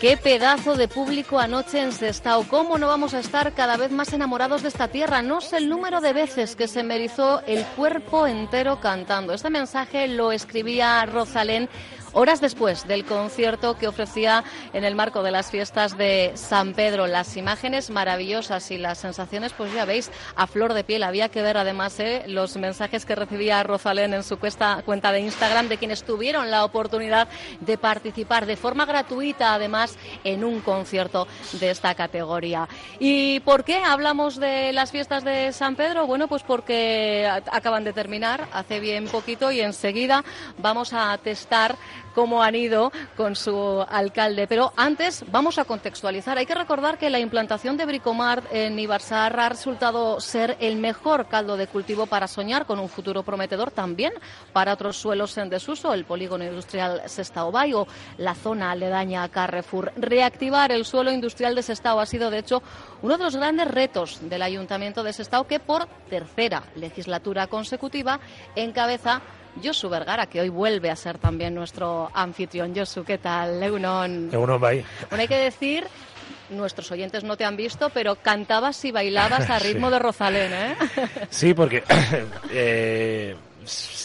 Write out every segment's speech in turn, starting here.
Qué pedazo de público anoche en Sestao. ¿Cómo no vamos a estar cada vez más enamorados de esta tierra? No sé el número de veces que se me erizó el cuerpo entero cantando. Este mensaje lo escribía Rosalén horas después del concierto que ofrecía en el marco de las fiestas de San Pedro. Las imágenes maravillosas y las sensaciones, pues ya veis, a flor de piel. Había que ver además eh, los mensajes que recibía Rosalén en su cuenta de Instagram de quienes tuvieron la oportunidad de participar de forma gratuita, además, en un concierto de esta categoría. ¿Y por qué hablamos de las fiestas de San Pedro? Bueno, pues porque acaban de terminar hace bien poquito y enseguida vamos a testar cómo han ido con su alcalde. Pero antes vamos a contextualizar. Hay que recordar que la implantación de Bricomart en Ibarzar ha resultado ser el mejor caldo de cultivo para soñar con un futuro prometedor también para otros suelos en desuso, el polígono industrial Sestao Bay o la zona aledaña a Carrefour. Reactivar el suelo industrial de Sestao ha sido, de hecho, uno de los grandes retos del Ayuntamiento de Sestao que por tercera legislatura consecutiva encabeza Josu Vergara, que hoy vuelve a ser también nuestro anfitrión. Josu, ¿qué tal? Leunon. Leunon, bye. Bueno, hay que decir nuestros oyentes no te han visto, pero cantabas y bailabas a ritmo de Rosalén, ¿eh? Sí, porque eh,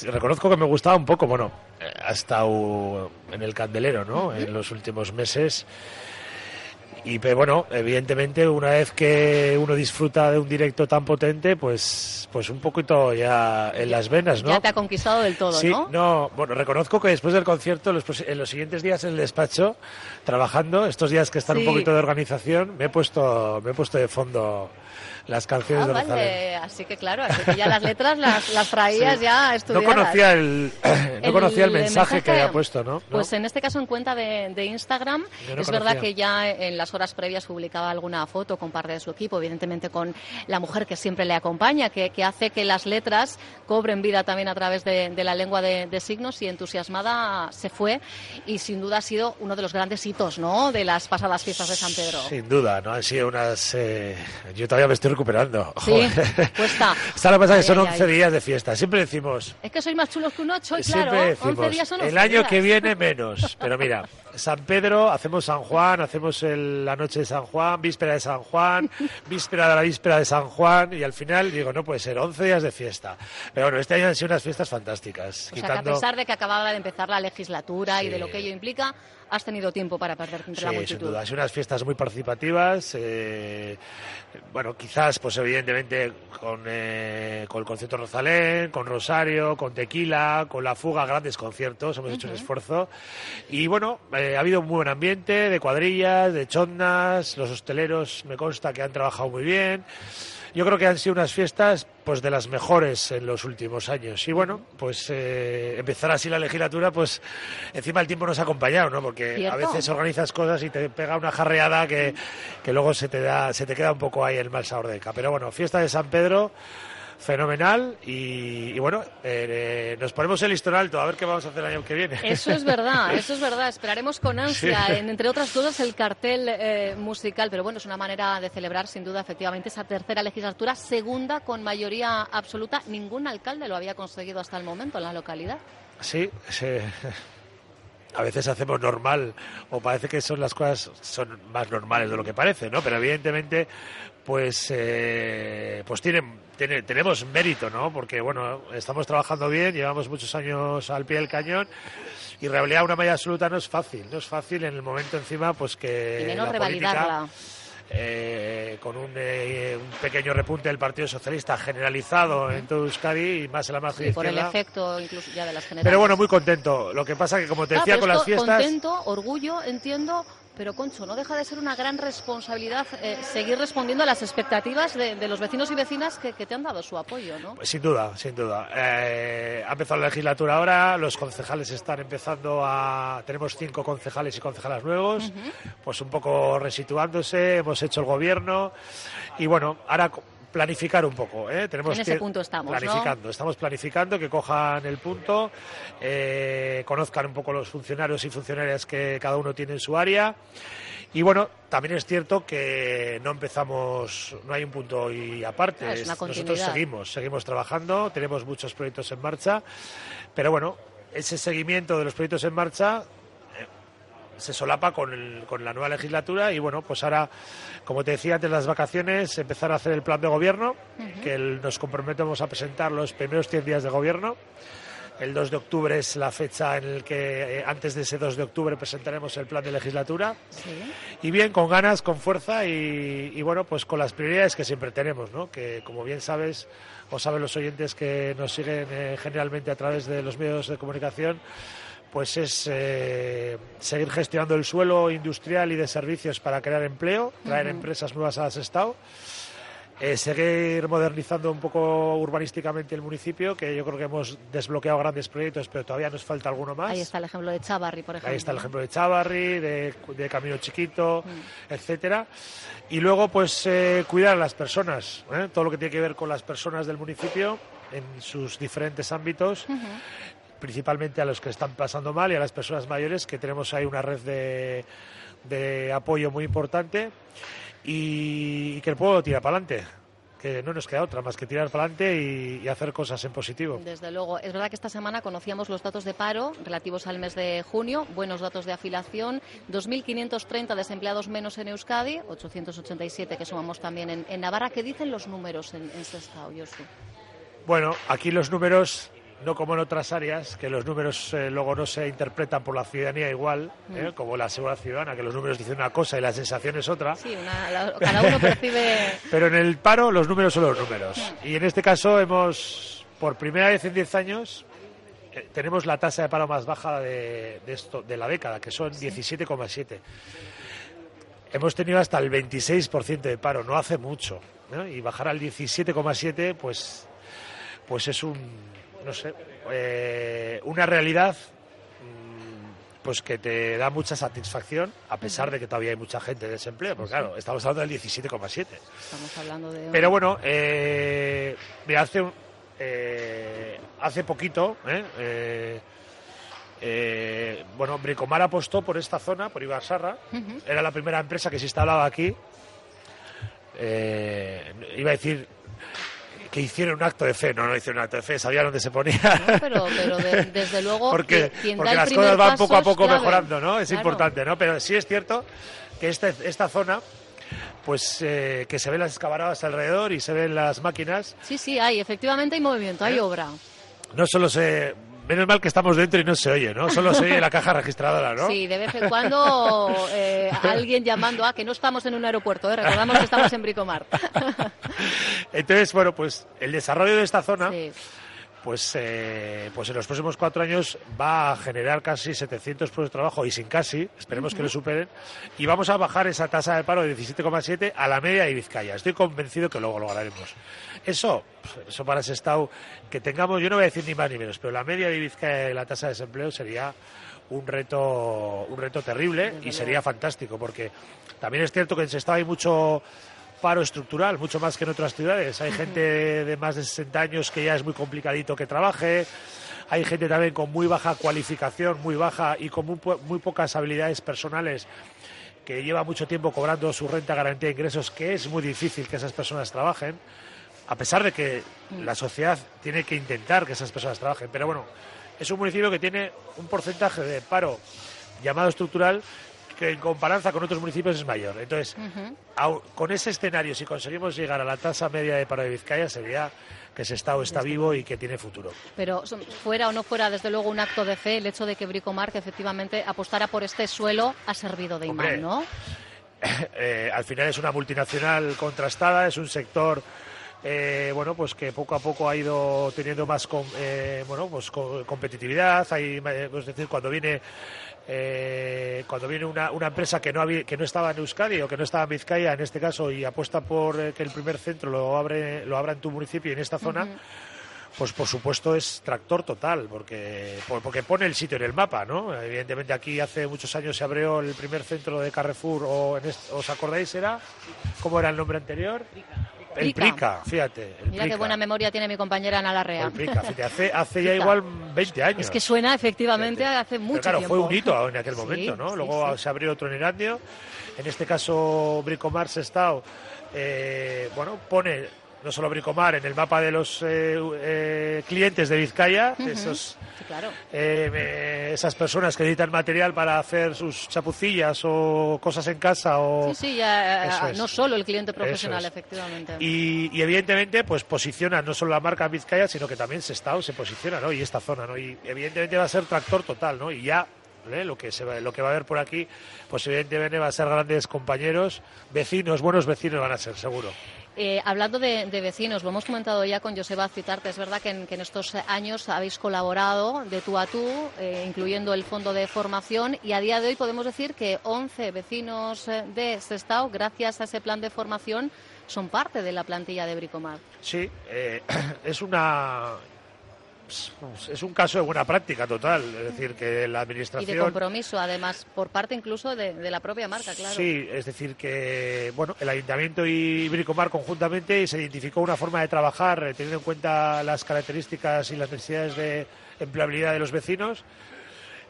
reconozco que me gustaba un poco, bueno, ha estado en el candelero, ¿no? En los últimos meses y bueno, evidentemente una vez que uno disfruta de un directo tan potente, pues, pues un poquito ya en las venas, ¿no? Ya te ha conquistado del todo, sí, ¿no? no, bueno, reconozco que después del concierto, en los siguientes días en el despacho, trabajando, estos días que están un poquito de organización, me he puesto, me he puesto de fondo las canciones ah, de vale. Así que claro, así que ya las letras las, las traías ya estudiadas. No conocía el, no el, conocía el mensaje, que había puesto, ¿no? Pues en este caso en cuenta de, de Instagram, es verdad que ya en las horas previas publicaba alguna foto con parte de su equipo, evidentemente con la mujer que siempre le acompaña, que, que hace que las letras cobren vida también a través de, de la lengua de, de, signos y entusiasmada se fue y sin duda ha sido uno de los grandes hitos, ¿no? De las pasadas fiestas de San Pedro. Sin duda, ¿no? Han sido unas... Eh, yo todavía me estoy recuperando. Sí, cuesta. La pasa que son 11 días de fiesta. Siempre decimos... Es que sois más chulos que un 8 y claro, decimos, 11 días son 11 El año días. que viene menos. Pero mira, San Pedro, hacemos San Juan, hacemos el, la noche de San Juan, víspera de San Juan, víspera de la víspera de San Juan y al final digo, no puede ser, 11 días de fiesta. Pero bueno, este año han sido unas fiestas fantásticas. O sea, que a pesar de que acababa de empezar la legislatura sí. y de lo que ello implica, has tenido tiempo para perderte entre sí, la multitud. sin duda. Han sido unas fiestas muy participativas. Eh, bueno, quizás, pues evidentemente, con, eh, con el concierto Rosalén, con Rosario, con Tequila, con La Fuga, grandes conciertos. Hemos uh -huh. hecho un esfuerzo. Y bueno, eh, ha habido un muy buen ambiente de cuadrillas, de chondas. Los hosteleros, me consta que han trabajado muy bien yo creo que han sido unas fiestas pues de las mejores en los últimos años. Y bueno pues eh, empezar así la legislatura pues encima el tiempo nos ha acompañado no porque ¿Cierto? a veces organizas cosas y te pega una jarreada que, que luego se te da se te queda un poco ahí el mal sabor de boca. Pero bueno fiesta de San Pedro fenomenal y, y bueno, eh, nos ponemos el listón alto a ver qué vamos a hacer el año que viene. Eso es verdad, eso es verdad. Esperaremos con ansia, sí. en, entre otras cosas, el cartel eh, musical, pero bueno, es una manera de celebrar sin duda efectivamente esa tercera legislatura, segunda con mayoría absoluta. Ningún alcalde lo había conseguido hasta el momento en la localidad. Sí, sí a veces hacemos normal o parece que son las cosas son más normales de lo que parece, ¿no? Pero evidentemente, pues, eh, pues tienen, tiene, tenemos mérito, ¿no? Porque bueno, estamos trabajando bien, llevamos muchos años al pie del cañón y rehabilitar una mayoría absoluta no es fácil, no es fácil en el momento encima, pues que y menos la revalidarla. política eh, con un, eh, un, pequeño repunte del Partido Socialista generalizado en todo Euskadi y más en la margen sí, por izquierda. el efecto incluso ya de las generales. Pero bueno, muy contento. Lo que pasa que, como te Ah, decía, con las fiestas... Contento, orgullo, entiendo, pero Concho, no deja de ser una gran responsabilidad eh, seguir respondiendo a las expectativas de, de los vecinos y vecinas que, que, te han dado su apoyo, ¿no? Pues sin duda, sin duda. Eh, ha empezado la legislatura ahora, los concejales están empezando a... Tenemos cinco concejales y concejalas nuevos, uh -huh. pues un poco resituándose, hemos hecho el gobierno Y bueno, ahora planificar un poco. ¿eh? Tenemos en ese que punto estamos, planificando. Estamos planificando que cojan el punto, eh, conozcan un poco los funcionarios y funcionarias que cada uno tiene en su área. Y bueno, también es cierto que no empezamos, no hay un punto y aparte. Ah, es una Nosotros seguimos, seguimos trabajando, tenemos muchos proyectos en marcha, pero bueno, ese seguimiento de los proyectos en marcha se solapa con, el- con la nueva legislatura y bueno, pues ahora, como te decía antes de las vacaciones, empezar a hacer el plan de gobierno, que el- nos comprometemos a presentar los primeros 100 días de gobierno. El 2 de octubre es la fecha en el que, eh, antes de ese 2 de octubre, presentaremos el plan de legislatura. Sí. Y bien, con ganas, con fuerza y, y, bueno, pues con las prioridades que siempre tenemos, ¿no? Que como bien sabes, o saben los oyentes que nos siguen eh, generalmente a través de los medios de comunicación, pues es eh, seguir gestionando el suelo industrial y de servicios para crear empleo, traer empresas nuevas a Sestao. Eh, seguir modernizando un poco urbanísticamente el municipio, que yo creo que hemos desbloqueado grandes proyectos, pero todavía nos falta alguno más. Ahí está el ejemplo de Chavarri, por ejemplo. Ahí está el ejemplo de Chavarri, de, de Camino Chiquito, etcétera. Y luego, pues, eh, cuidar a las personas, ¿eh? todo lo que tiene que ver con las personas del municipio en sus diferentes ámbitos, principalmente a los que están pasando mal y a las personas mayores, que tenemos ahí una red de, de apoyo muy importante y, y que el pueblo tira para adelante. Que no nos queda otra más que tirar para adelante y, y hacer cosas en positivo. Desde luego. Es verdad que esta semana conocíamos los datos de paro relativos al mes de junio, buenos datos de afiliación, 2.530 desempleados menos en Euskadi, 887 que sumamos también en, en Navarra. ¿Qué dicen los números en, en Sestao, Josu? Bueno, aquí los números, no como en otras áreas, que los números eh, luego no se interpretan por la ciudadanía igual, ¿eh? como la seguridad ciudadana, que los números dicen una cosa y la sensación es otra. Sí, una- la- cada uno percibe... Pero en el paro los números son los números. Y en este caso hemos, por primera vez en 10 años, eh, tenemos la tasa de paro más baja de, de esto, de la década, que son 17,7. Hemos tenido hasta el 26% de paro, no hace mucho. ¿no? Y bajar al 17,7, pues, pues es un, no sé, eh, una realidad mm, pues que te da mucha satisfacción, a pesar de que todavía hay mucha gente en desempleo, porque claro, estamos hablando del 17,7. Estamos hablando de... Pero bueno, eh, mira, hace, un- eh, hace poquito, ¿eh? Eh, eh, bueno, Bricomar apostó por esta zona, por Ibarsarra. Era la primera empresa que se instalaba aquí. Iba a decir que hicieron un acto de fe. No, no hicieron un acto de fe, sabían dónde se ponía. ¿no? Pero, pero de- desde luego, porque quien- quien da porque el las cosas van poco a poco mejorando, ¿no? Es Claro. importante, ¿no? Pero sí es cierto que este- esta zona, pues eh, que se ven las excavadoras alrededor y se ven las máquinas, Sí, sí, hay, efectivamente hay movimiento, hay ¿Eh? obra. no solo se... Menos mal que estamos dentro y no se oye, ¿no? Solo se oye la caja registradora, ¿no? Sí, de vez en cuando eh, alguien llamando a que no estamos en un aeropuerto, ¿eh? recordamos que estamos en Bricomar. Entonces, bueno, pues el desarrollo de esta zona, Sí. Pues, eh, pues en los próximos cuatro años va a generar casi 700 puestos de trabajo y sin casi, esperemos que lo superen, y vamos a bajar esa tasa de paro de 17,7 a la media de Vizcaya. Estoy convencido que luego lo lograremos. Eso, eso para ese estado, que tengamos, yo no voy a decir ni más ni menos, pero la media de Vizcaya y la tasa de desempleo sería un reto, un reto terrible y sería fantástico, porque también es cierto que en Sestao hay mucho paro estructural, mucho más que en otras ciudades. Hay gente de más de 60 años que ya es muy complicadito que trabaje. Hay gente también con muy baja cualificación, muy baja y con muy, po- muy pocas habilidades personales que lleva mucho tiempo cobrando su renta garantía de ingresos, que es muy difícil que esas personas trabajen, a pesar de que la sociedad tiene que intentar que esas personas trabajen. Pero bueno, es un municipio que tiene un porcentaje de paro llamado estructural que en comparanza con otros municipios es mayor. Entonces, au- con ese escenario, si conseguimos llegar a la tasa media de paro de Vizcaya, sería que ese Estado está vivo y que tiene futuro. Pero fuera o no fuera, desde luego, un acto de fe, el hecho de que Bricomar, que efectivamente apostara por este suelo, ha servido de Hombre, imán, ¿no? Eh, al final es una multinacional contrastada, es un sector eh, bueno pues que poco a poco ha ido teniendo más com- eh, bueno pues co- competitividad. Hay, eh, es decir, cuando viene eh, cuando viene una, una empresa que no había- que no estaba en Euskadi o que no estaba en Vizcaya en este caso y apuesta por eh, que el primer centro lo abre lo abra en tu municipio y en esta zona. pues por supuesto es tractor total, porque, porque pone el sitio en el mapa, ¿no? Evidentemente aquí hace muchos años se abrió el primer centro de Carrefour, o ¿os acordáis era? ¿Cómo era el nombre anterior? El Prica, fíjate. Mira qué buena memoria tiene mi compañera Ana Larrea. El Prica, hace, hace ya igual 20 años. Es que suena efectivamente hace mucho Pero claro, fue un hito en aquel momento, ¿no? Luego se abrió otro en Irandio. En este caso, Bricomar Sestao, eh, bueno, pone no solo Bricomar, en el mapa de los eh, eh, clientes de Vizcaya, esos, eh, esas personas que editan material para hacer sus chapucillas o cosas en casa. O... Sí, sí, ya, no solo el cliente profesional, efectivamente. Y, evidentemente, pues posiciona no solo la marca Vizcaya, sino que también Sestao se posiciona, ¿no? Y esta zona, ¿no? Y evidentemente va a ser tractor total, ¿no? Y ya lo que se va, lo que va a haber por aquí, pues evidentemente va a ser grandes compañeros, vecinos, buenos vecinos van a ser, seguro. Eh, hablando de, vecinos, lo hemos comentado ya con Joseba Citarte, es verdad que en, estos años habéis colaborado de tú a tú, eh, incluyendo el fondo de formación, y a día de hoy podemos decir que 11 vecinos eh, de Sestao, gracias a ese plan de formación, son parte de la plantilla de Bricomar. Sí, es una es un caso de buena práctica total. Es decir, que la administración. Y de compromiso, además, por parte incluso de, la propia marca, claro. Sí, es decir, que bueno, el Ayuntamiento y Bricomar conjuntamente se identificó una forma de trabajar eh, teniendo en cuenta las características y las necesidades de empleabilidad de los vecinos.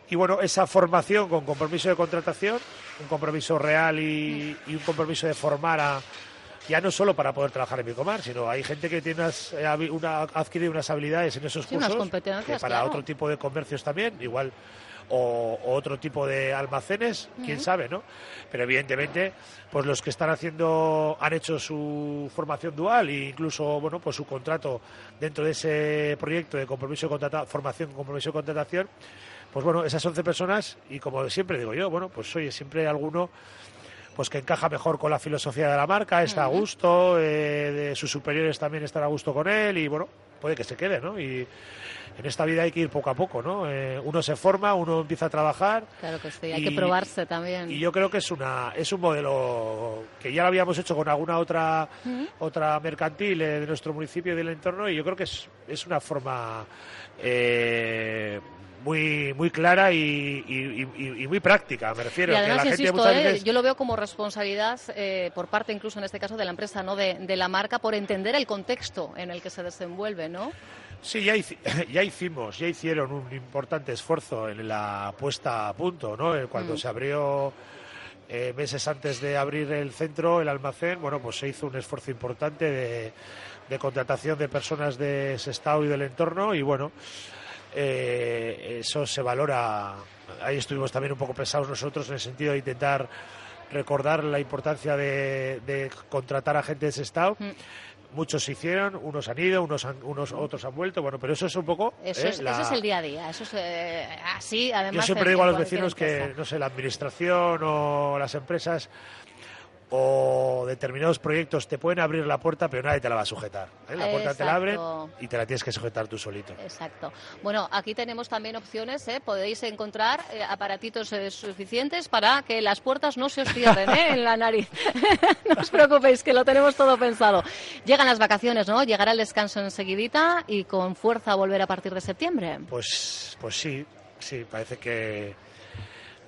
Y bueno, esa formación con compromiso de contratación, un compromiso real y un compromiso de formar a ya no solo para poder trabajar en Bicomar, sino hay gente que tiene unas, eh, una, ha adquirido unas habilidades en esos cursos competencias, para otro tipo de comercios también, igual o, otro tipo de almacenes, quién sabe, ¿no? Pero evidentemente, pues los que están haciendo, han hecho su formación dual e incluso, bueno, pues su contrato dentro de ese proyecto de compromiso de contratación, formación compromiso de contratación, pues bueno, esas 11 personas, y como siempre digo yo, bueno, pues oye, siempre alguno pues que encaja mejor con la filosofía de la marca, está a gusto, eh, de sus superiores también están a gusto con él y bueno, puede que se quede, ¿no? Y en esta vida hay que ir poco a poco, ¿no? Eh, uno se forma, uno empieza a trabajar. Claro que sí, hay que probarse también. Y yo creo que es una es un modelo que ya lo habíamos hecho con alguna otra otra mercantil eh, de nuestro municipio y del entorno y yo creo que es, es una forma eh, muy muy clara y, muy práctica, me refiero. Y además, insisto, eh, yo lo veo como responsabilidad eh, por parte, incluso en este caso, de la empresa, no de, la marca, por entender el contexto en el que se desenvuelve, ¿no? Sí, ya, ya hicimos, ya hicieron un importante esfuerzo en la puesta a punto, ¿no? Eh, cuando mm. se abrió meses antes de abrir el centro, el almacén, bueno, pues se hizo un esfuerzo importante de, de contratación de personas de ese estado y del entorno y bueno, eh, eso se valora. Ahí estuvimos también un poco pesados nosotros en el sentido de intentar recordar la importancia de, contratar a gente de ese estado. Mm. Muchos se hicieron, unos han ido, unos, unos otros han vuelto, bueno, pero eso es un poco... Eso, es, el día a día, eso es eh, así, además... Yo siempre digo a los vecinos que, no sé, la administración o las empresas o determinados proyectos te pueden abrir la puerta, pero nadie te la va a sujetar. ¿eh? La puerta te la abren y te la tienes que sujetar tú solito. Exacto. Bueno, aquí tenemos también opciones, ¿eh? podéis encontrar eh, aparatitos suficientes para que las puertas no se os cierren en la nariz. no os preocupéis, que lo tenemos todo pensado. Llegan las vacaciones, ¿no? Llegará el descanso enseguidita y con fuerza volver a partir de septiembre. Pues, pues sí, sí, parece que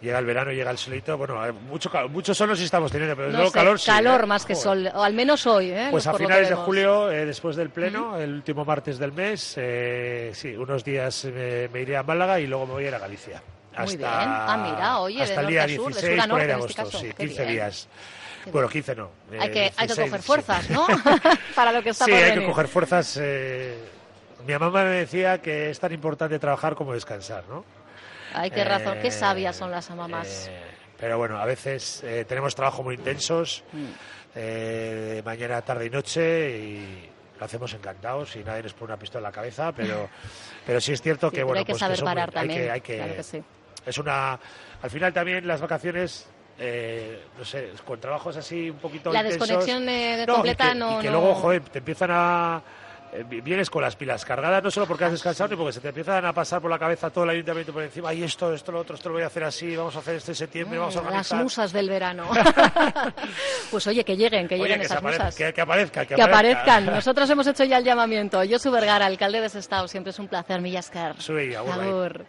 llega el verano, llega el solito. Bueno, mucho, mucho sol sí estamos teniendo, pero luego calor sí. Calor ¿eh? más que sol, o al menos hoy. ¿eh? Pues a finales de julio, eh, después del pleno, el último martes del mes, eh, sí, unos días me, iré a Málaga y luego me voy a ir a Galicia. Hasta, Muy bien. Ah, mira, oye, hasta el día 16 sur, de agosto, sí, 15 días. Bueno, 15 no. hay, que, hay que coger fuerzas, ¿no? Para lo que está Sí, hay que coger fuerzas. mi mamá me decía que es tan importante trabajar como descansar, ¿no? Ay, qué razón, qué sabias son las mamás. Eh, pero bueno, a veces eh, tenemos trabajos muy intensos, mm. eh, mañana, tarde y noche, y lo hacemos encantados y nadie nos pone una pistola en la cabeza, pero, pero sí es cierto que, bueno, hay que pues saber parar también. Hay que, Es una. Al final también las vacaciones no sé, con trabajos así un poquito La desconexión completa no, y que, luego, joder, te empiezan a eh, vienes con las pilas cargadas, no solo porque has descansado, ni porque se te empiezan a pasar por la cabeza todo el ayuntamiento por encima, y esto, esto, lo otro, esto lo voy a hacer así, vamos a hacer este septiembre, vamos a Las organizar. musas del verano. pues oye, que lleguen, que Oye, lleguen que, esas aparezca, musas. que, que aparezca, que, Que aparezcan. Nosotros hemos hecho ya el llamamiento. Josu Vergara, alcalde de Sestao. Siempre es un placer, Millascar. Bai. Agur.